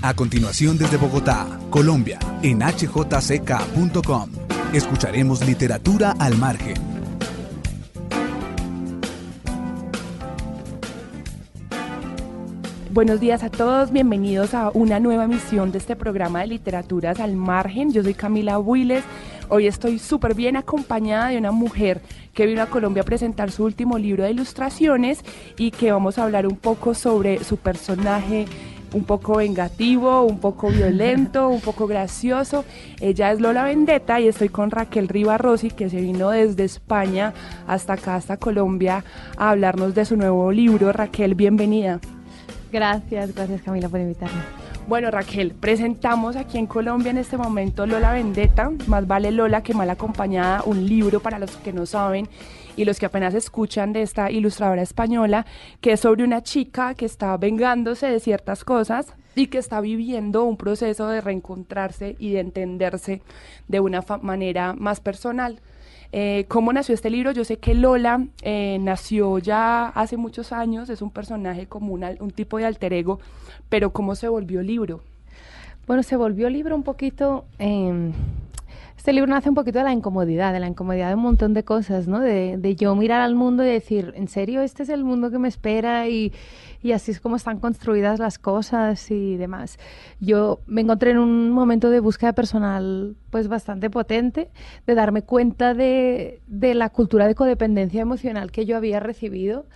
A continuación desde Bogotá, Colombia, en hjck.com, escucharemos literatura al margen. Buenos días a todos, bienvenidos a una nueva emisión de este programa de Literaturas al Margen. Yo soy Camila Builes. Hoy estoy súper bien acompañada de una mujer que vino a Colombia a presentar su último libro de ilustraciones y que vamos a hablar un poco sobre su personaje un poco vengativo, un poco violento, un poco gracioso. Ella es Lola Vendetta y estoy con Raquel Rossi, que se vino desde España hasta acá, hasta Colombia, a hablarnos de su nuevo libro. Raquel, bienvenida. Gracias, gracias Camila por invitarme. Bueno, Raquel, presentamos aquí en Colombia en este momento Lola Vendetta, más vale Lola que mal acompañada, un libro para los que no saben y los que apenas escuchan de esta ilustradora española, que es sobre una chica que está vengándose de ciertas cosas y que está viviendo un proceso de reencontrarse y de entenderse de una manera más personal. Eh, ¿Cómo nació este libro? Yo sé que Lola eh, nació ya hace muchos años, es un personaje como un tipo de alter ego, pero ¿cómo se volvió libro? Bueno, se volvió libro un poquito... Eh este libro nace un poquito de la incomodidad, de la incomodidad de un montón de cosas, ¿no? De, yo mirar al mundo y decir, ¿en serio este es el mundo que me espera? Y, y así es como están construidas las cosas y demás. Yo me encontré en un momento de búsqueda personal pues bastante potente, de darme cuenta de, de la cultura de codependencia emocional que yo había recibido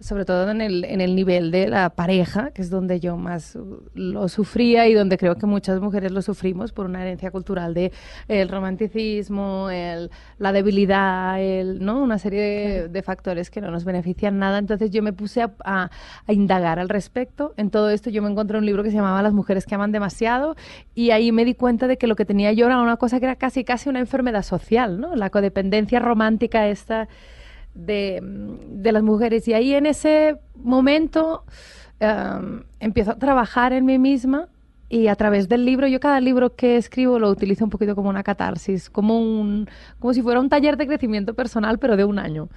sobre todo en el, en el nivel de la pareja, que es donde yo más lo sufría y donde creo que muchas mujeres lo sufrimos por una herencia cultural de el romanticismo, el, la debilidad, el, ¿no? una serie de, factores que no nos benefician nada. Entonces yo me puse a, a, indagar al respecto. En todo esto yo me encontré un libro que se llamaba Las mujeres que aman demasiado y ahí me di cuenta de que lo que tenía yo era una cosa que era casi casi una enfermedad social, ¿no? la codependencia romántica esta de, las mujeres. Y ahí en ese momento em, empiezo a trabajar en mí misma y a través del libro, yo cada libro que escribo lo utilizo un poquito como una catarsis, como, un, como si fuera un taller de crecimiento personal, pero de un año,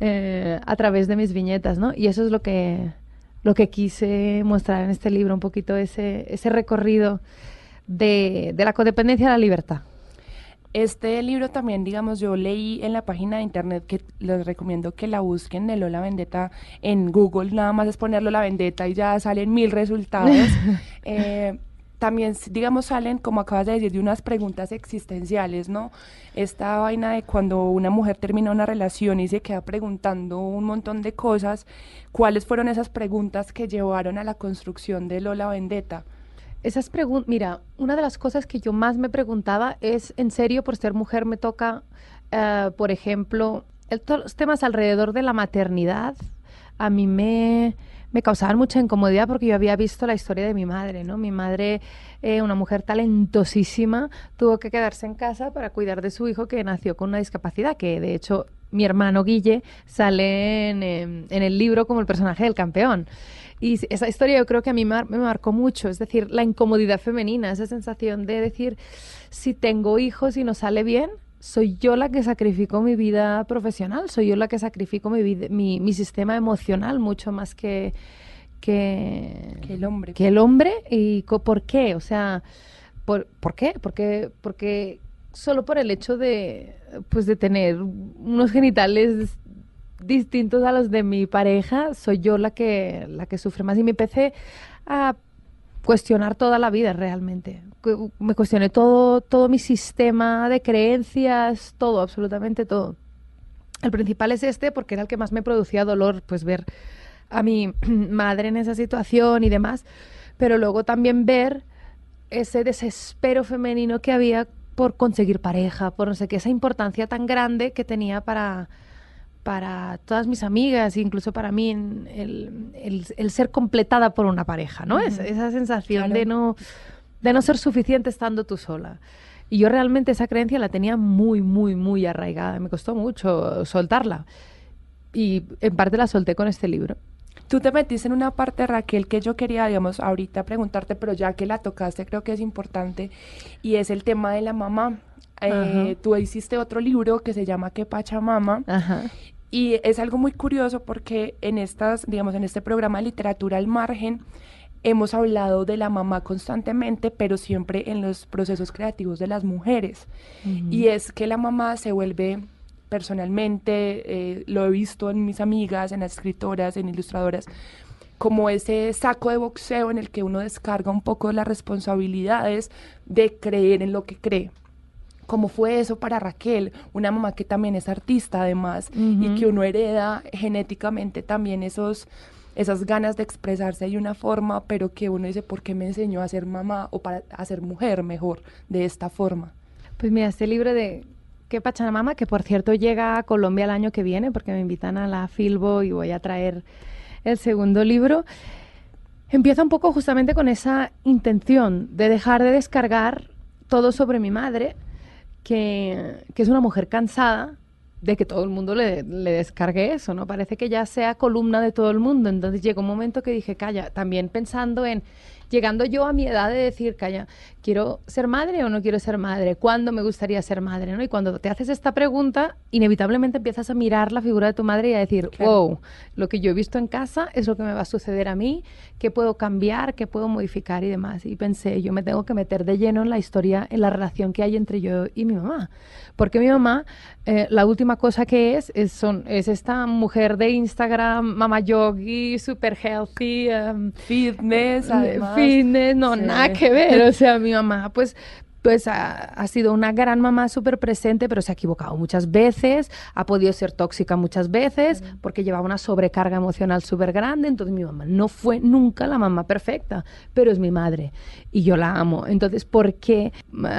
eh, a través de mis viñetas, ¿no? Y eso es lo que, lo que quise mostrar en este libro, un poquito ese, ese recorrido de, de la codependencia a la libertad. Este libro también, digamos, yo leí en la página de internet que les recomiendo que la busquen de Lola Vendetta en Google, nada más es ponerlo la Vendetta y ya salen mil resultados. Eh, también, digamos, salen, como acabas de decir, de unas preguntas existenciales, ¿no? Esta vaina de cuando una mujer termina una relación y se queda preguntando un montón de cosas, ¿cuáles fueron esas preguntas que llevaron a la construcción de Lola Vendetta? Esas preguntas, mira, una de las cosas que yo más me preguntaba es, ¿en serio por ser mujer me toca, eh, por ejemplo, los temas alrededor de la maternidad? A mí me, me causaban mucha incomodidad porque yo había visto la historia de mi madre, ¿no? Mi madre, eh, una mujer talentosísima, tuvo que quedarse en casa para cuidar de su hijo que nació con una discapacidad, que de hecho mi hermano Guille sale en, en el libro como el personaje del campeón. Y esa historia yo creo que a mí me, marcó mucho, es decir, la incomodidad femenina, esa sensación de decir, si tengo hijos y no sale bien, soy yo la que sacrifico mi vida profesional, soy yo la que sacrifico mi, mi, mi sistema emocional mucho más que, que, el hombre. Que el hombre. ¿Y por qué? O sea, ¿por, ¿por qué? Porque, porque solo por el hecho de, pues, de tener unos genitales distintos a los de mi pareja, soy yo la que, la que sufre más. Y me empecé a cuestionar toda la vida realmente. Me cuestioné todo, todo mi sistema de creencias, todo, absolutamente todo. El principal es este porque era el que más me producía dolor, pues ver a mi madre en esa situación y demás, pero luego también ver ese desespero femenino que había por conseguir pareja, por no sé qué, esa importancia tan grande que tenía para, para todas mis amigas, incluso para mí, el, el, ser completada por una pareja, ¿no? es, esa sensación de, no, de no ser suficiente estando tú sola. Y yo realmente esa creencia la tenía muy, muy, muy arraigada. Me costó mucho soltarla. Y en parte la solté con este libro. Tú te metiste en una parte, Raquel, que yo quería, digamos, ahorita preguntarte, pero ya que la tocaste, creo que es importante, y es el tema de la mamá. Eh, tú hiciste otro libro que se llama Que Pachamama. Ajá. Y es algo muy curioso porque en estas, digamos, en este programa de literatura al margen, hemos hablado de la mamá constantemente, pero siempre en los procesos creativos de las mujeres. Y es que la mamá se vuelve personalmente, eh, lo he visto en mis amigas, en las escritoras, en ilustradoras, como ese saco de boxeo en el que uno descarga un poco las responsabilidades de creer en lo que cree. ¿Cómo fue eso para Raquel? Una mamá que también es artista además y que uno hereda genéticamente también esos esas ganas de expresarse de una forma, pero que uno dice, ¿por qué me enseñó a ser mamá o para a ser mujer mejor de esta forma? Pues mira, este libro de ¿Qué Pachamama? Que por cierto llega a Colombia el año que viene porque me invitan a la Filbo y voy a traer el segundo libro. Empieza un poco justamente con esa intención de dejar de descargar todo sobre mi madre, que, que es una mujer cansada, de que todo el mundo le, le, descargue eso, ¿no? Parece que ya sea columna de todo el mundo. Entonces llegó un momento que dije, calla, también pensando en llegando yo a mi edad de decir, calla, ¿quiero ser madre o no quiero ser madre? ¿Cuándo me gustaría ser madre? ¿no? Y cuando te haces esta pregunta, inevitablemente empiezas a mirar la figura de tu madre y a decir, wow, lo que yo he visto en casa es lo que me va a suceder a mí, qué puedo cambiar, qué puedo modificar y demás. Y pensé, yo me tengo que meter de lleno en la historia, en la relación que hay entre yo y mi mamá. Porque mi mamá, eh, la última cosa que es, es, son, es esta mujer de Instagram, mamá yogi, super healthy, um, fitness, además. Fitness, no, nada que ver. O sea, mi mamá, pues pues ha, sido una gran mamá súper presente, pero se ha equivocado muchas veces, ha podido ser tóxica muchas veces, porque llevaba una sobrecarga emocional súper grande. Entonces mi mamá no fue nunca la mamá perfecta, pero es mi madre y yo la amo. Entonces, ¿por qué?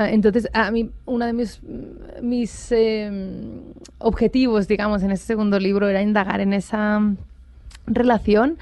Entonces, a mí, uno de mis, mis em, objetivos, digamos, en ese segundo libro era indagar en esa relación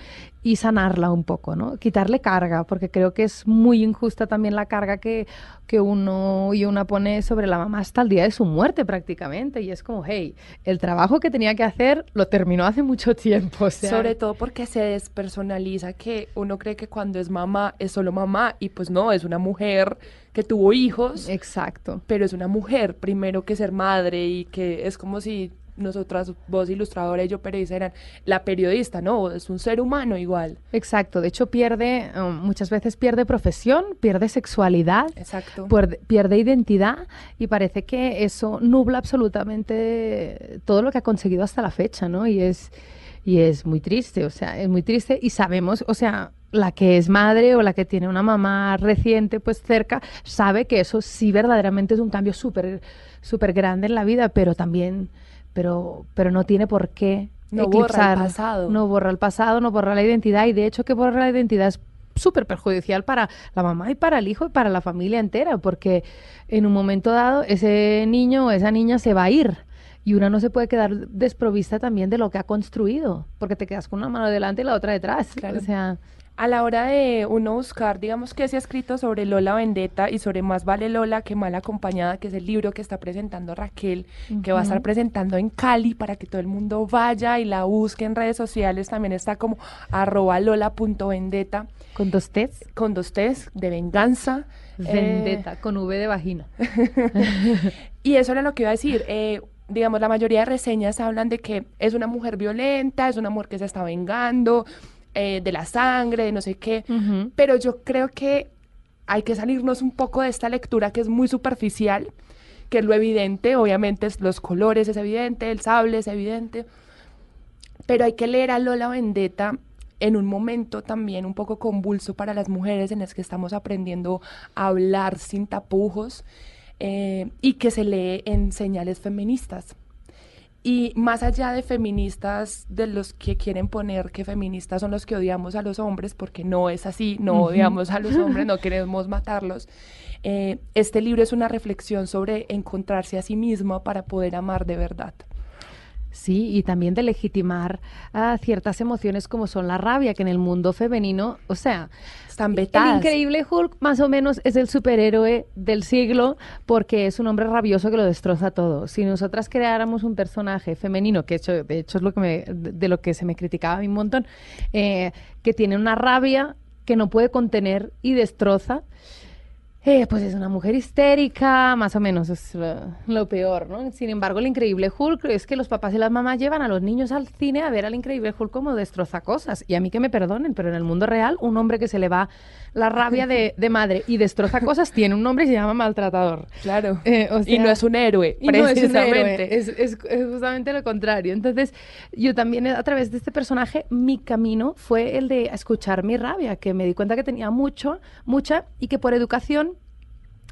y sanarla un poco, ¿no? Quitarle carga, porque creo que es muy injusta también la carga que, que uno y una pone sobre la mamá hasta el día de su muerte prácticamente. Y es como, hey, el trabajo que tenía que hacer lo terminó hace mucho tiempo. Sobre todo porque se despersonaliza que uno cree que cuando es mamá es solo mamá y pues no, es una mujer que tuvo hijos. Exacto. Pero es una mujer primero que ser madre y que es como si nosotras, vos ilustradora y yo periodista, eran la periodista, ¿no? Es un ser humano igual. Exacto, de hecho pierde, um, muchas veces pierde profesión, pierde sexualidad, Exacto. Pierde, identidad y parece que eso nubla absolutamente todo lo que ha conseguido hasta la fecha, ¿no? Y es, y es muy triste, o sea, es muy triste y sabemos, o sea, la que es madre o la que tiene una mamá reciente pues cerca sabe que eso sí verdaderamente es un cambio súper súper grande en la vida, pero también pero, pero no tiene por qué no borra el pasado. No borra el pasado, no borra la identidad y de hecho que borra la identidad es súper perjudicial para la mamá y para el hijo y para la familia entera, porque en un momento dado ese niño o esa niña se va a ir y una no se puede quedar desprovista también de lo que ha construido, porque te quedas con una mano delante y la otra detrás. O sea, a la hora de uno buscar, digamos que se ha escrito sobre Lola Vendetta y sobre Más vale Lola que mal acompañada, que es el libro que está presentando Raquel, que va a estar presentando en Cali para que todo el mundo vaya y la busque en redes sociales. También está como arroba lola.vendetta. Con dos T's. Con dos T's, de venganza. Vendetta, con V de vagina. y eso era lo que iba a decir. Eh, digamos, la mayoría de reseñas hablan de que es una mujer violenta, es una mujer que se está vengando, eh, de la sangre, de no sé qué, pero yo creo que hay que salirnos un poco de esta lectura que es muy superficial, que es lo evidente, obviamente los colores es evidente, el sable es evidente, pero hay que leer a Lola Vendetta en un momento también un poco convulso para las mujeres en las que estamos aprendiendo a hablar sin tapujos eh, y que se lee en señales feministas. Y más allá de feministas, de los que quieren poner que feministas son los que odiamos a los hombres, porque no es así, no odiamos a los hombres, no queremos matarlos. Eh, este libro es una reflexión sobre encontrarse a sí mismo para poder amar de verdad. Sí, y también de legitimar a ciertas emociones como son la rabia, que en el mundo femenino, o sea, están vetadas. El increíble Hulk más o menos es el superhéroe del siglo porque es un hombre rabioso que lo destroza todo. Si nosotras creáramos un personaje femenino, que hecho, de hecho es lo que me, de lo que se me criticaba un montón, eh, que tiene una rabia que no puede contener y destroza, eh, pues es una mujer histérica, más o menos es lo, peor, ¿no? Sin embargo, el increíble Hulk es que los papás y las mamás llevan a los niños al cine a ver al increíble Hulk como destroza cosas. Y a mí que me perdonen, pero en el mundo real, un hombre que se le va la rabia de, madre y destroza cosas tiene un nombre y se llama maltratador. Claro. Eh, y no es un héroe, y No es, un héroe. Es, justamente lo contrario. Entonces, yo también a través de este personaje, mi camino fue el de escuchar mi rabia, que me di cuenta que tenía mucho, mucha, y que por educación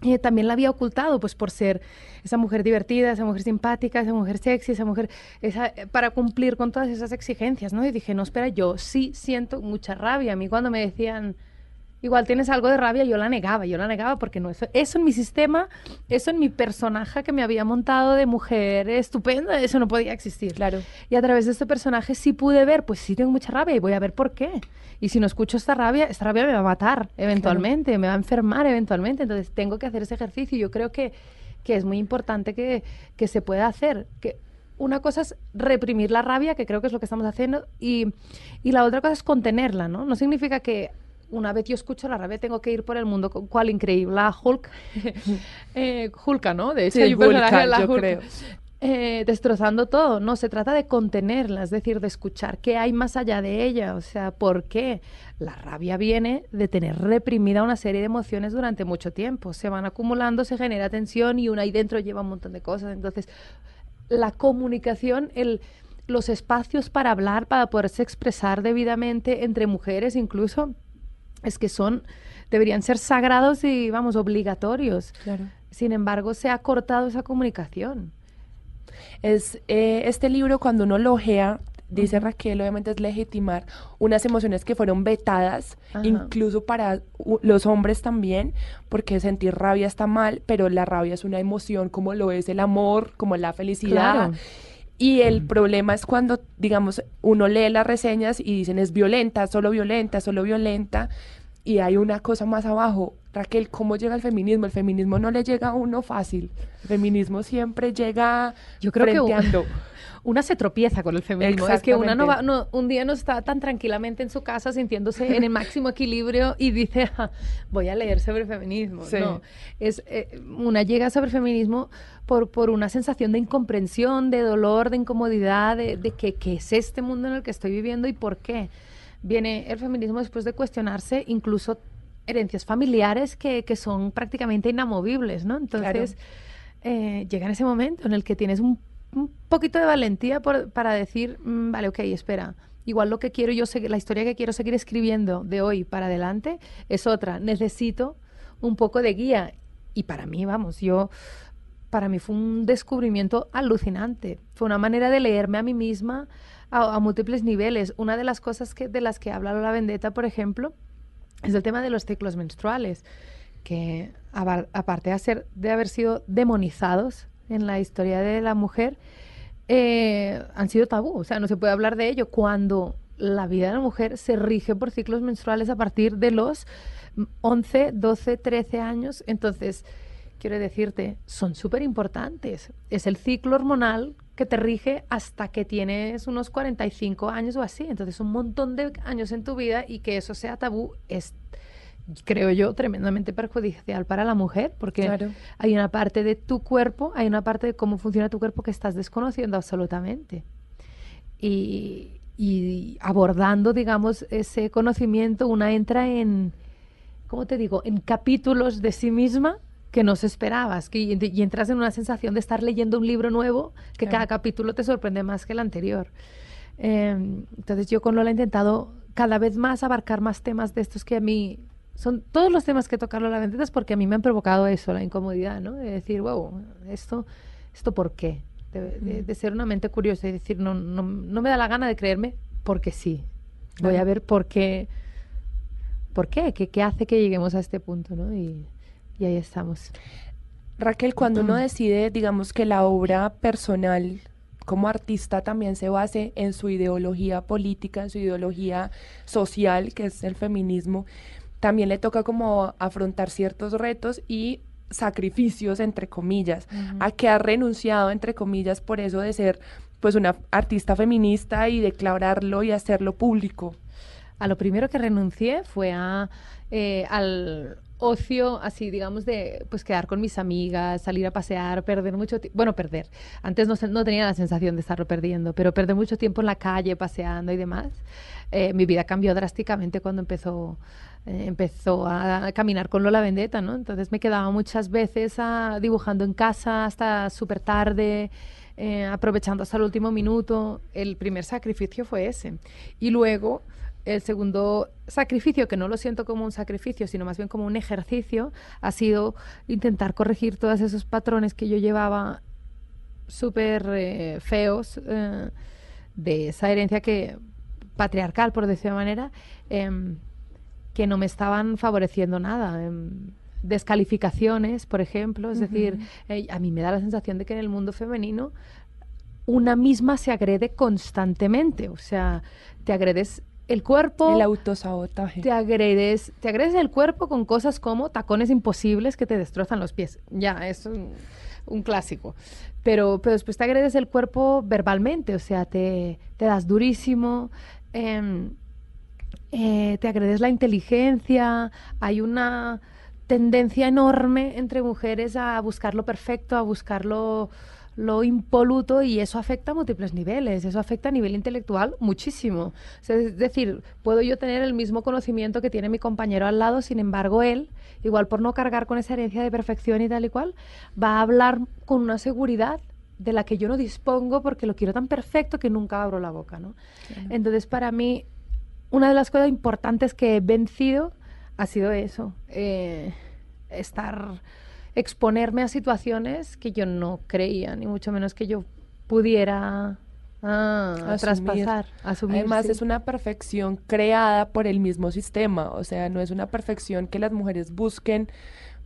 eh, también la había ocultado, pues por ser esa mujer divertida, esa mujer simpática, esa mujer sexy, esa mujer, eh, para cumplir con todas esas exigencias, ¿no? Y dije, no, espera, yo sí siento mucha rabia. A mí cuando me decían, igual tienes algo de rabia, yo la negaba, yo la negaba porque no, eso, eso en mi sistema, eso en mi personaje que me había montado de mujer estupenda, eso no podía existir. Claro. Y a través de este personaje sí pude ver, pues sí tengo mucha rabia y voy a ver por qué. Y si no escucho esta rabia, esta rabia me va a matar eventualmente, me va a enfermar eventualmente. Entonces tengo que hacer ese ejercicio. Yo creo que, que es muy importante que, que se pueda hacer. Que una cosa es reprimir la rabia, que creo que es lo que estamos haciendo, y, y la otra cosa es contenerla, ¿no? No significa que una vez yo escucho la rabia tengo que ir por el mundo con cual increíble Hulk eh, Hulka no de hecho hay personaje la Hulk, creo. Eh, destrozando todo. No, se trata de contenerla, es decir, de escuchar qué hay más allá de ella. O sea, ¿por qué? La rabia viene de tener reprimida una serie de emociones durante mucho tiempo. Se van acumulando, se genera tensión y una ahí dentro lleva un montón de cosas. Entonces, la comunicación, el, los espacios para hablar, para poderse expresar debidamente entre mujeres incluso, es que son, deberían ser sagrados y, vamos, obligatorios. Claro. Sin embargo, se ha cortado esa comunicación. Es eh, este libro cuando uno lo ojea, dice Raquel, obviamente es legitimar unas emociones que fueron vetadas, incluso para los hombres también, porque sentir rabia está mal, pero la rabia es una emoción como lo es el amor, como la felicidad. Y el problema es cuando, digamos, uno lee las reseñas y dicen es violenta, solo violenta, solo violenta, y hay una cosa más abajo. Raquel, ¿cómo llega el feminismo? El feminismo no le llega a uno fácil. El feminismo siempre llega Yo creo que una se tropieza con el feminismo. Es que una no va, no, un día no está tan tranquilamente en su casa sintiéndose en el máximo equilibrio y dice, ah, voy a leer sobre feminismo. No, es, eh, una llega sobre feminismo por, por una sensación de incomprensión, de dolor, de incomodidad, de, de que, qué es este mundo en el que estoy viviendo y por qué viene el feminismo después de cuestionarse incluso herencias familiares que, que son prácticamente inamovibles, ¿no? Entonces, eh, llega en ese momento en el que tienes un, poquito de valentía para decir, mm, vale, ok, espera, igual lo que quiero yo la historia que quiero seguir escribiendo de hoy para adelante es otra. Necesito un poco de guía. Y para mí, vamos, yo, para mí fue un descubrimiento alucinante. Fue una manera de leerme a mí misma, a, múltiples niveles. Una de las cosas que, de las que habla la Vendetta, por ejemplo, es el tema de los ciclos menstruales, que aparte de, de haber sido demonizados en la historia de la mujer, eh, han sido tabú. O sea, no se puede hablar de ello cuando la vida de la mujer se rige por ciclos menstruales a partir de los 11, 12, 13 años. Entonces, quiero decirte, son súper importantes. Es el ciclo hormonal que te rige hasta que tienes unos 45 años o así. Entonces, un montón de años en tu vida y que eso sea tabú es, creo yo, tremendamente perjudicial para la mujer, porque hay una parte de tu cuerpo, hay una parte de cómo funciona tu cuerpo que estás desconociendo absolutamente. Y, y abordando, digamos, ese conocimiento, una entra en, ¿cómo te digo?, en capítulos de sí misma que no se esperabas, que, y, entras en una sensación de estar leyendo un libro nuevo, que cada capítulo te sorprende más que el anterior. Em, entonces yo con Lola he intentado cada vez más abarcar más temas de estos que a mí son todos los temas que tocar Lola Vendetas porque a mí me han provocado eso, la incomodidad, ¿no? De decir, wow, esto, esto por qué? De, ser una mente curiosa y decir, no, no, no me da la gana de creerme porque sí. Voy a ver por qué, por qué, qué, qué hace que lleguemos a este punto, ¿no? Y, y ahí estamos. Raquel, cuando uno decide, digamos que la obra personal como artista también se base en su ideología política, en su ideología social, que es el feminismo, también le toca como afrontar ciertos retos y sacrificios, entre comillas, a que ha renunciado, entre comillas, por eso de ser pues una artista feminista y declararlo y hacerlo público. A lo primero que renuncié fue a, eh, al ocio así, digamos, de pues quedar con mis amigas, salir a pasear, perder mucho tiempo. Bueno, perder. Antes no, no, tenía la sensación de estarlo perdiendo, pero perder mucho tiempo en la calle, paseando y demás. Eh, mi vida cambió drásticamente cuando empezó, eh, empezó a caminar con Lola Vendetta, ¿no? Entonces me quedaba muchas veces a, dibujando en casa hasta súper tarde. Eh, aprovechando hasta el último minuto, el primer sacrificio fue ese. Y luego el segundo sacrificio, que no lo siento como un sacrificio, sino más bien como un ejercicio, ha sido intentar corregir todos esos patrones que yo llevaba súper eh, feos eh, de esa herencia que patriarcal, por decirlo de manera, em, que no me estaban favoreciendo nada. Em, descalificaciones, por ejemplo, es decir, eh, a mí me da la sensación de que en el mundo femenino una misma se agrede constantemente, o sea, te agredes el cuerpo. El autosabotaje. Te agredes, te agredes el cuerpo con cosas como tacones imposibles que te destrozan los pies. Ya, es un, clásico. Pero, pero después te agredes el cuerpo verbalmente, o sea, te, te das durísimo. Em, eh, te agredes la inteligencia. Hay una tendencia enorme entre mujeres a buscar lo perfecto, a buscar lo lo impoluto y eso afecta a múltiples niveles, eso afecta a nivel intelectual muchísimo. es decir, puedo yo tener el mismo conocimiento que tiene mi compañero al lado, sin embargo él, igual por no cargar con esa herencia de perfección y tal y cual, va a hablar con una seguridad de la que yo no dispongo porque lo quiero tan perfecto que nunca abro la boca, ¿no? Entonces, para mí, una de las cosas importantes que he vencido ha sido eso, eh, estar exponerme a situaciones que yo no creía, ni mucho menos que yo pudiera ah, traspasar. Además, es una perfección creada por el mismo sistema, o sea, no es una perfección que las mujeres busquen,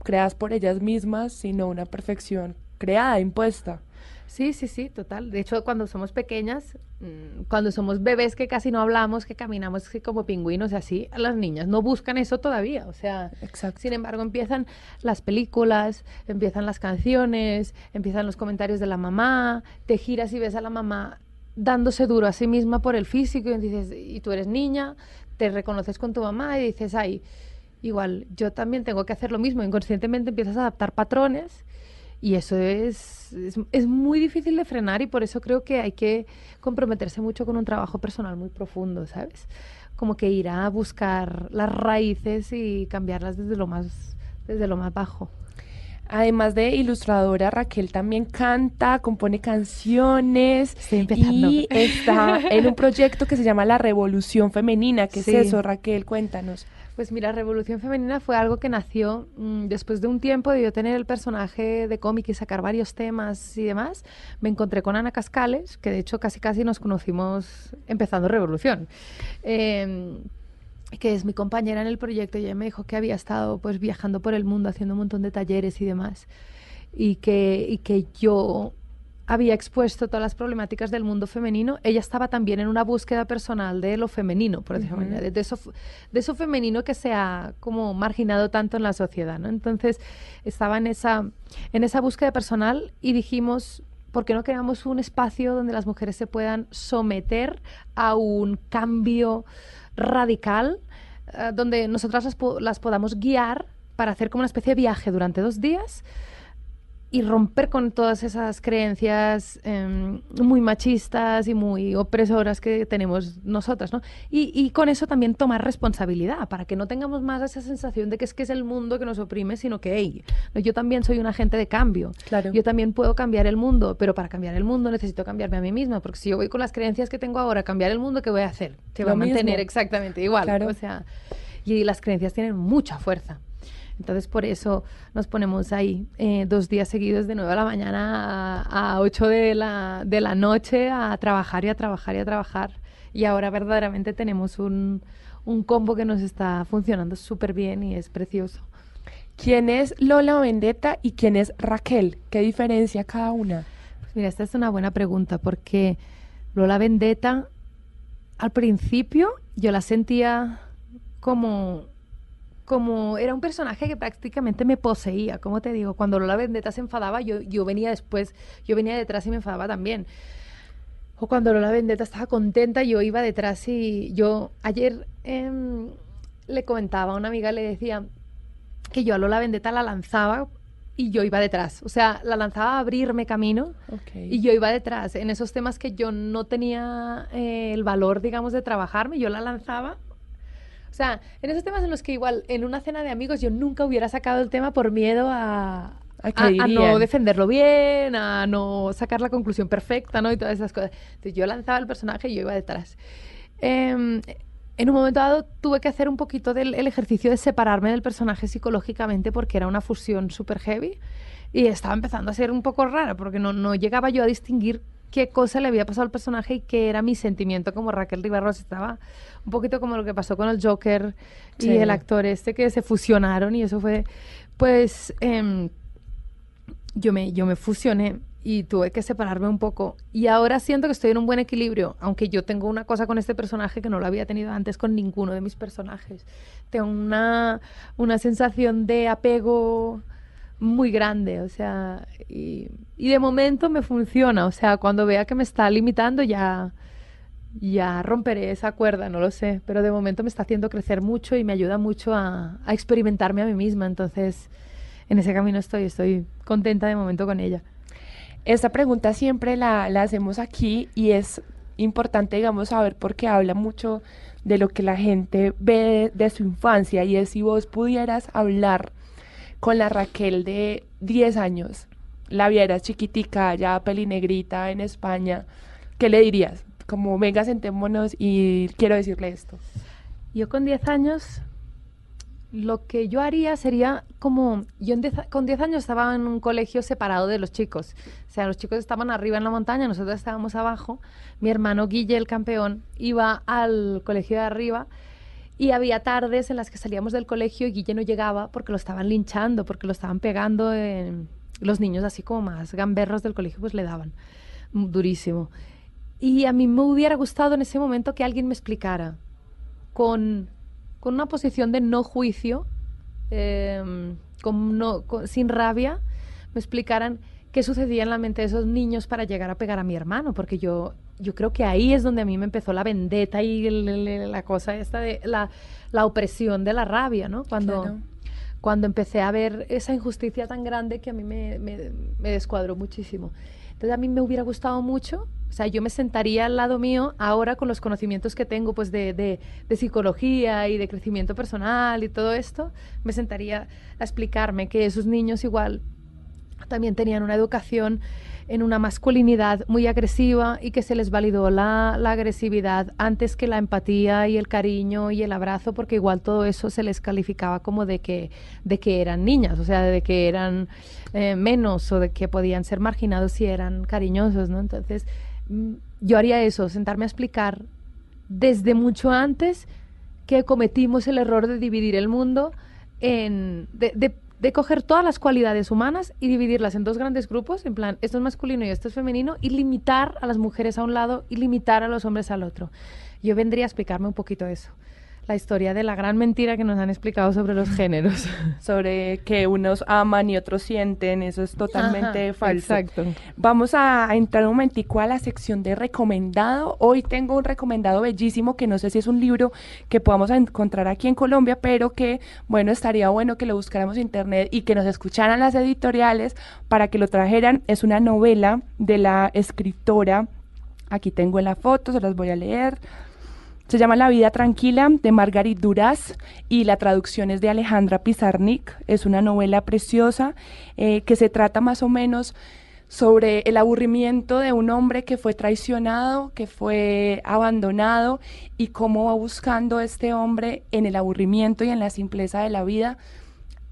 creadas por ellas mismas, sino una perfección creada, impuesta. Sí, sí, sí, total. De hecho, cuando somos pequeñas, mm, cuando somos bebés que casi no hablamos, que caminamos así como pingüinos y así, las niñas no buscan eso todavía. O sea, sin embargo, empiezan las películas, empiezan las canciones, empiezan los comentarios de la mamá, te giras y ves a la mamá dándose duro a sí misma por el físico y dices, y tú eres niña, te reconoces con tu mamá y dices, ay, igual, yo también tengo que hacer lo mismo. Inconscientemente empiezas a adaptar patrones y eso es, es, muy difícil de frenar y por eso creo que hay que comprometerse mucho con un trabajo personal muy profundo, ¿sabes? Como que ir a buscar las raíces y cambiarlas desde lo más, desde lo más bajo. Además de ilustradora, Raquel también canta, compone canciones y está en un proyecto que se llama La Revolución Femenina. ¿Qué es eso, Raquel? Cuéntanos. Pues mira, Revolución Femenina fue algo que nació mm, después de un tiempo de yo tener el personaje de cómic y sacar varios temas y demás. Me encontré con Ana Cascales, que de hecho casi casi nos conocimos empezando Revolución. Em, que es mi compañera en el proyecto y ella me dijo que había estado pues viajando por el mundo haciendo un montón de talleres y demás y que, y que yo había expuesto todas las problemáticas del mundo femenino, ella estaba también en una búsqueda personal de lo femenino, por decirlo de, eso, de eso femenino que se ha como marginado tanto en la sociedad, ¿no? Entonces, estaba en esa, en esa búsqueda personal y dijimos, ¿por qué no creamos un espacio donde las mujeres se puedan someter a un cambio radical, eh, donde nosotras las, las podamos guiar para hacer como una especie de viaje durante dos días? Y romper con todas esas creencias em, muy machistas y muy opresoras que tenemos nosotras, ¿no? Y, y, con eso también tomar responsabilidad, para que no tengamos más esa sensación de que es que es el mundo que nos oprime, sino que, hey, yo también soy un agente de cambio. Claro. Yo también puedo cambiar el mundo, pero para cambiar el mundo necesito cambiarme a mí misma, porque si yo voy con las creencias que tengo ahora a cambiar el mundo, ¿qué voy a hacer? Se va a mantener exactamente igual. Claro. O sea, y las creencias tienen mucha fuerza. Entonces por eso nos ponemos ahí eh, dos días seguidos de 9 a la mañana a, 8 de la, de la noche a trabajar y a trabajar y a trabajar. Y ahora verdaderamente tenemos un, un combo que nos está funcionando súper bien y es precioso. ¿Quién es Lola Vendetta y quién es Raquel? ¿Qué diferencia cada una? Mira, esta es una buena pregunta porque Lola Vendetta, al principio yo la sentía como, como era un personaje que prácticamente me poseía, como te digo, cuando Lola Vendetta se enfadaba, yo, yo venía después, yo venía detrás y me enfadaba también. O cuando Lola Vendetta estaba contenta, yo iba detrás y yo ayer em, le comentaba a una amiga, le decía que yo a Lola Vendetta la lanzaba y yo iba detrás. O sea, la lanzaba a abrirme camino y yo iba detrás. En esos temas que yo no tenía eh, el valor, digamos, de trabajarme, yo la lanzaba. O sea, en esos temas en los que igual en una cena de amigos yo nunca hubiera sacado el tema por miedo a, a, no defenderlo bien, a no sacar la conclusión perfecta, ¿no? Y todas esas cosas. Entonces yo lanzaba el personaje y yo iba detrás. Eh, en un momento dado tuve que hacer un poquito del ejercicio de separarme del personaje psicológicamente porque era una fusión súper heavy y estaba empezando a ser un poco rara porque no, no llegaba yo a distinguir qué cosa le había pasado al personaje y qué era mi sentimiento como Raquel Ribarros. Estaba un poquito como lo que pasó con el Joker y el actor este que se fusionaron y eso fue, pues, em, yo, me, yo me fusioné y tuve que separarme un poco. Y ahora siento que estoy en un buen equilibrio, aunque yo tengo una cosa con este personaje que no lo había tenido antes con ninguno de mis personajes. Tengo una, una sensación de apego muy grande, o sea, y, y, de momento me funciona, o sea, cuando vea que me está limitando ya, ya romperé esa cuerda, no lo sé, pero de momento me está haciendo crecer mucho y me ayuda mucho a, experimentarme a mí misma, entonces en ese camino estoy, estoy contenta de momento con ella. Esta pregunta siempre la, hacemos aquí y es importante, digamos, saber porque habla mucho de lo que la gente ve de, su infancia y es si vos pudieras hablar con la Raquel de 10 años, la vieras chiquitica, ya pelinegrita en España, ¿qué le dirías? Como, venga, sentémonos y quiero decirle esto. Yo con 10 años lo que yo haría sería como, yo con 10 años estaba en un colegio separado de los chicos, o sea, los chicos estaban arriba en la montaña, nosotros estábamos abajo, mi hermano Guille, el campeón, iba al colegio de arriba y había tardes en las que salíamos del colegio y Guille no llegaba porque lo estaban linchando, porque lo estaban pegando, los niños así como más gamberros del colegio pues le daban durísimo. Y a mí me hubiera gustado en ese momento que alguien me explicara con con una posición de no juicio, em, no, sin rabia, me explicaran qué sucedía en la mente de esos niños para llegar a pegar a mi hermano, porque yo, yo creo que ahí es donde a mí me empezó la vendetta y la cosa esta de la, la, opresión de la rabia, ¿no? Cuando, cuando empecé a ver esa injusticia tan grande que a mí me, me, me descuadró muchísimo. Entonces a mí me hubiera gustado mucho, o sea, yo me sentaría al lado mío ahora con los conocimientos que tengo pues de, de, de psicología y de crecimiento personal y todo esto, me sentaría a explicarme que esos niños igual también tenían una educación en una masculinidad muy agresiva y que se les validó la, la, agresividad antes que la empatía y el cariño y el abrazo, porque igual todo eso se les calificaba como de que, de que eran niñas, o sea, de que eran eh, menos o de que podían ser marginados si eran cariñosos, ¿no? Entonces, mm, yo haría eso, sentarme a explicar desde mucho antes que cometimos el error de dividir el mundo en... de, de coger todas las cualidades humanas y dividirlas en dos grandes grupos, en plan, esto es masculino y esto es femenino, y limitar a las mujeres a un lado y limitar a los hombres al otro. Yo vendría a explicarme un poquito eso la historia de la gran mentira que nos han explicado sobre los géneros. sobre que unos aman y otros sienten, eso es totalmente falso. Exacto. Vamos a, entrar un momentico a la sección de recomendado. Hoy tengo un recomendado bellísimo que no sé si es un libro que podamos encontrar aquí en Colombia, pero que, bueno, estaría bueno que lo buscáramos en internet y que nos escucharan las editoriales para que lo trajeran. Es una novela de la escritora, aquí tengo la foto, se las voy a leer. Se llama La vida tranquila de Margarit Duras y la traducción es de Alejandra Pizarnik. Es una novela preciosa eh, que se trata más o menos sobre el aburrimiento de un hombre que fue traicionado, que fue abandonado y cómo va buscando este hombre en el aburrimiento y en la simpleza de la vida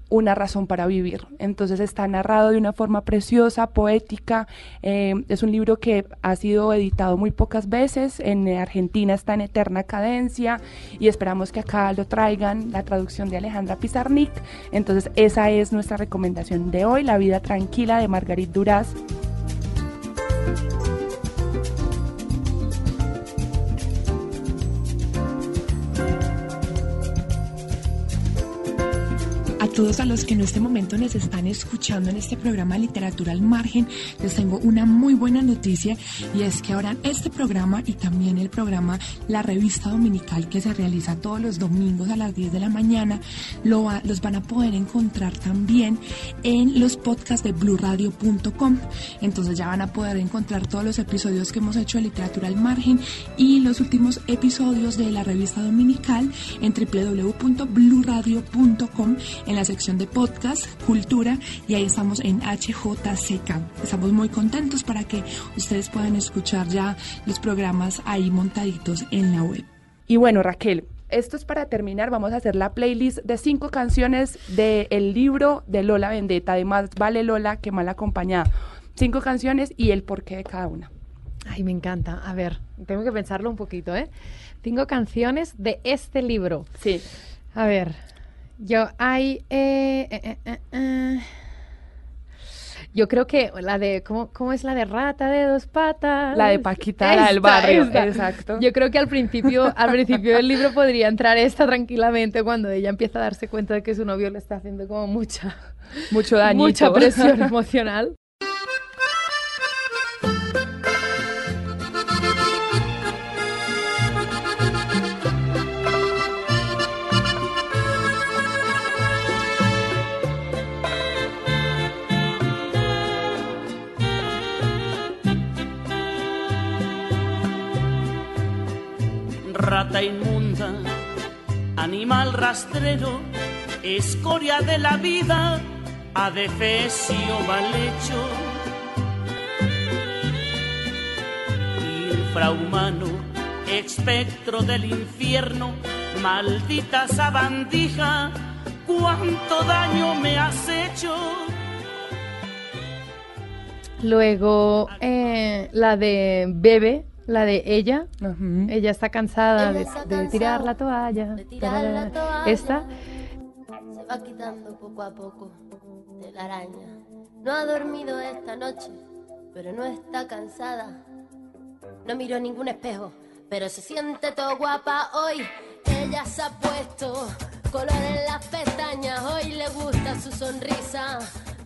una razón para vivir. Entonces está narrado de una forma preciosa, poética. Eh, es un libro que ha sido editado muy pocas veces. En Argentina está en eterna cadencia y esperamos que acá lo traigan la traducción de Alejandra Pizarnik. Entonces esa es nuestra recomendación de hoy, La vida tranquila de Margarit Duraz. A todos a los que en este momento nos están escuchando en este programa Literatura al Margen, les tengo una muy buena noticia y es que ahora este programa y también el programa La Revista Dominical que se realiza todos los domingos a las 10 de la mañana, lo los van a poder encontrar también en los podcasts de bluradio.com. Entonces ya van a poder encontrar todos los episodios que hemos hecho de Literatura al Margen y los últimos episodios de la Revista Dominical en www.bluradio.com en la sección de podcast, cultura, y ahí estamos en HJCK. Estamos muy contentos para que ustedes puedan escuchar ya los programas ahí montaditos en la web. Y bueno, Raquel, esto es para terminar, vamos a hacer la playlist de cinco canciones del libro de Lola Vendetta, además vale Lola que mal acompañada. Cinco canciones y el porqué de cada una. Ay, me encanta. A ver, tengo que pensarlo un poquito, ¿eh? Cinco canciones de este libro. Sí. A ver, yo hay... Eh, eh, eh, yo creo que la de, ¿cómo, ¿cómo, es la de rata de dos patas? La de Paquita, la del barrio, exacto. Yo creo que al principio, al principio del libro podría entrar esta tranquilamente cuando ella empieza a darse cuenta de que su novio le está haciendo como mucha, mucho daño, mucha presión emocional. rata inmunda, animal rastrero, escoria de la vida, adefesio mal hecho. Infrahumano, espectro del infierno, maldita sabandija, cuánto daño me has hecho. Luego, eh, la de Bebe, la de ella, ella está cansada, de, tirar la toalla. Esta. Se va quitando poco a poco de la araña. No ha dormido esta noche, pero no está cansada. No miró ningún espejo, pero se siente todo guapa hoy. Ella se ha puesto color en las pestañas, hoy le gusta su sonrisa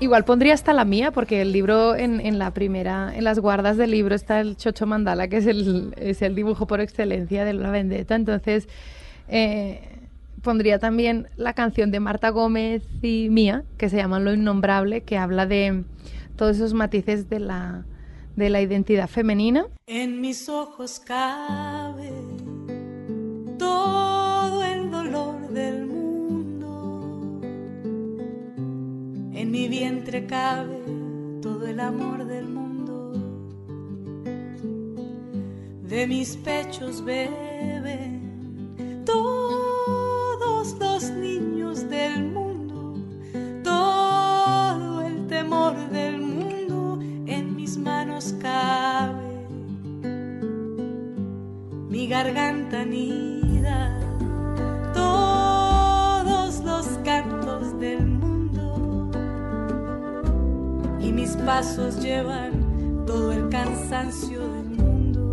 Igual pondría hasta la mía, porque el libro en, la primera, en las guardas del libro está el Chocho Mandala, que es el, es el dibujo por excelencia de la vendetta. Entonces, eh, pondría también la canción de Marta Gómez y mía, que se llama Lo Innombrable, que habla de todos esos matices de la, de la identidad femenina. En mis ojos cabe todo En mi vientre cabe todo el amor del mundo. De mis pechos beben todos los niños del mundo. Todo el temor del mundo en mis manos cabe. Mi garganta nida todos los cantos del mundo mis pasos llevan todo el cansancio del mundo.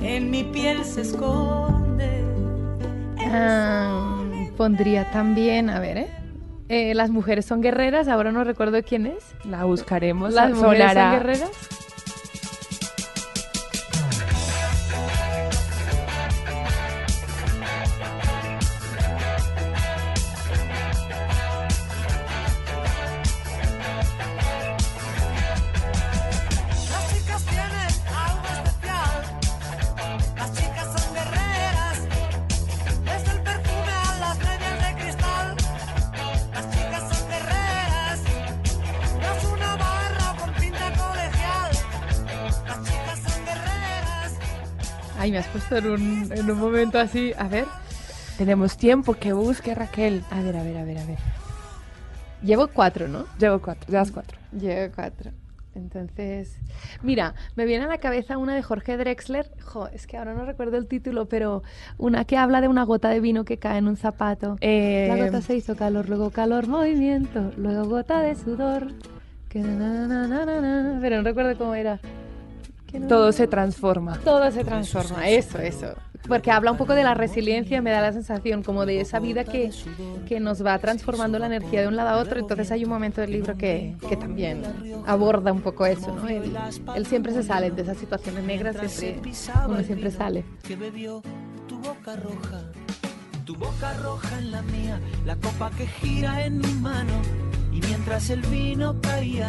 En mi piel se esconde. Ah, pondría también, a ver, ¿eh? ¿eh? Las mujeres son guerreras, ahora no recuerdo quién es. La buscaremos. Las mujeres son guerreras. En un, en un momento así. A ver. Tenemos tiempo, que busque Raquel. A ver, a ver, a ver, a ver. Llevo cuatro, ¿no? Llevo cuatro, llevas cuatro. Llevo cuatro. Entonces, mira, me viene a la cabeza una de Jorge Drexler, jo, es que ahora no recuerdo el título, pero una que habla de una gota de vino que cae en un zapato. Eh, La gota se hizo calor, luego calor, movimiento, luego gota de sudor. Que na, na, na, na, na, pero no recuerdo cómo era. Todo se transforma. todo se transforma, eso, eso. Porque habla un poco de la resiliencia, me da la sensación como de esa vida que, que nos va transformando la energía de un lado a otro. Entonces hay un momento del libro que, que también aborda un poco eso, ¿no? Él, él siempre se sale de esas situaciones negras, siempre, uno siempre sale. que bebió tu boca roja, tu boca roja en la mía, la copa que gira en mi mano. Y mientras el vino caía,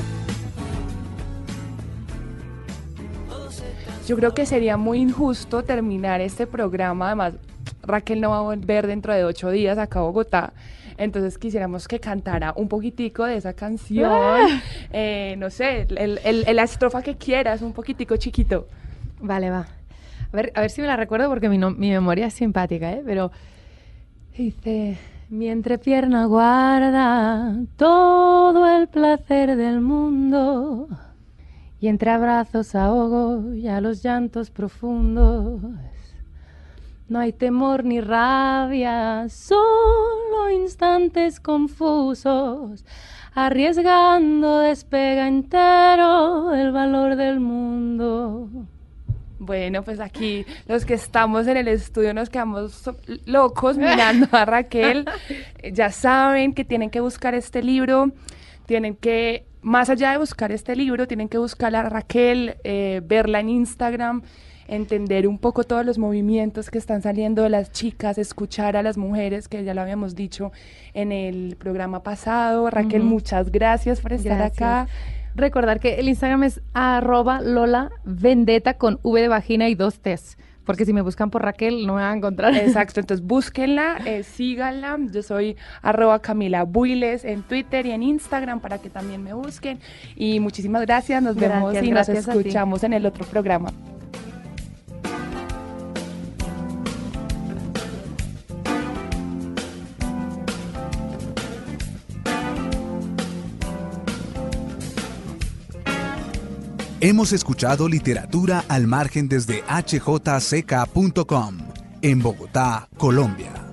Yo creo que sería muy injusto terminar este programa. Además, Raquel no va a volver dentro de ocho días acá a Bogotá. Entonces quisiéramos que cantara un poquitico de esa canción. Eh, no sé, el- el- el- la estrofa que quieras, un poquitico chiquito. Vale, va. A ver, a ver si me la recuerdo porque mi, no- mi memoria es simpática, ¿eh? Pero dice, mi entrepierna guarda todo el placer del mundo y entre abrazos ahogo ya los llantos profundos. No hay temor ni rabia, solo instantes confusos. Arriesgando despega entero el valor del mundo. Bueno, pues aquí los que estamos en el estudio nos quedamos locos mirando a Raquel. Ya saben que tienen que buscar este libro, tienen que, más allá de buscar este libro, tienen que buscar a Raquel, eh, verla en Instagram, entender un poco todos los movimientos que están saliendo de las chicas, escuchar a las mujeres, que ya lo habíamos dicho en el programa pasado. Raquel, muchas gracias por estar Gracias. acá. Recordar que el Instagram es arroba Lola Vendetta con V de vagina y dos T's. Porque si me buscan por Raquel no me van a encontrar. Exacto, entonces búsquenla, eh, síganla. Yo soy arroba Camila Builes en Twitter y en Instagram para que también me busquen. Y muchísimas gracias, nos vemos Gracias, y nos escuchamos en el otro programa. Hemos escuchado literatura al margen desde hjck.com, en Bogotá, Colombia.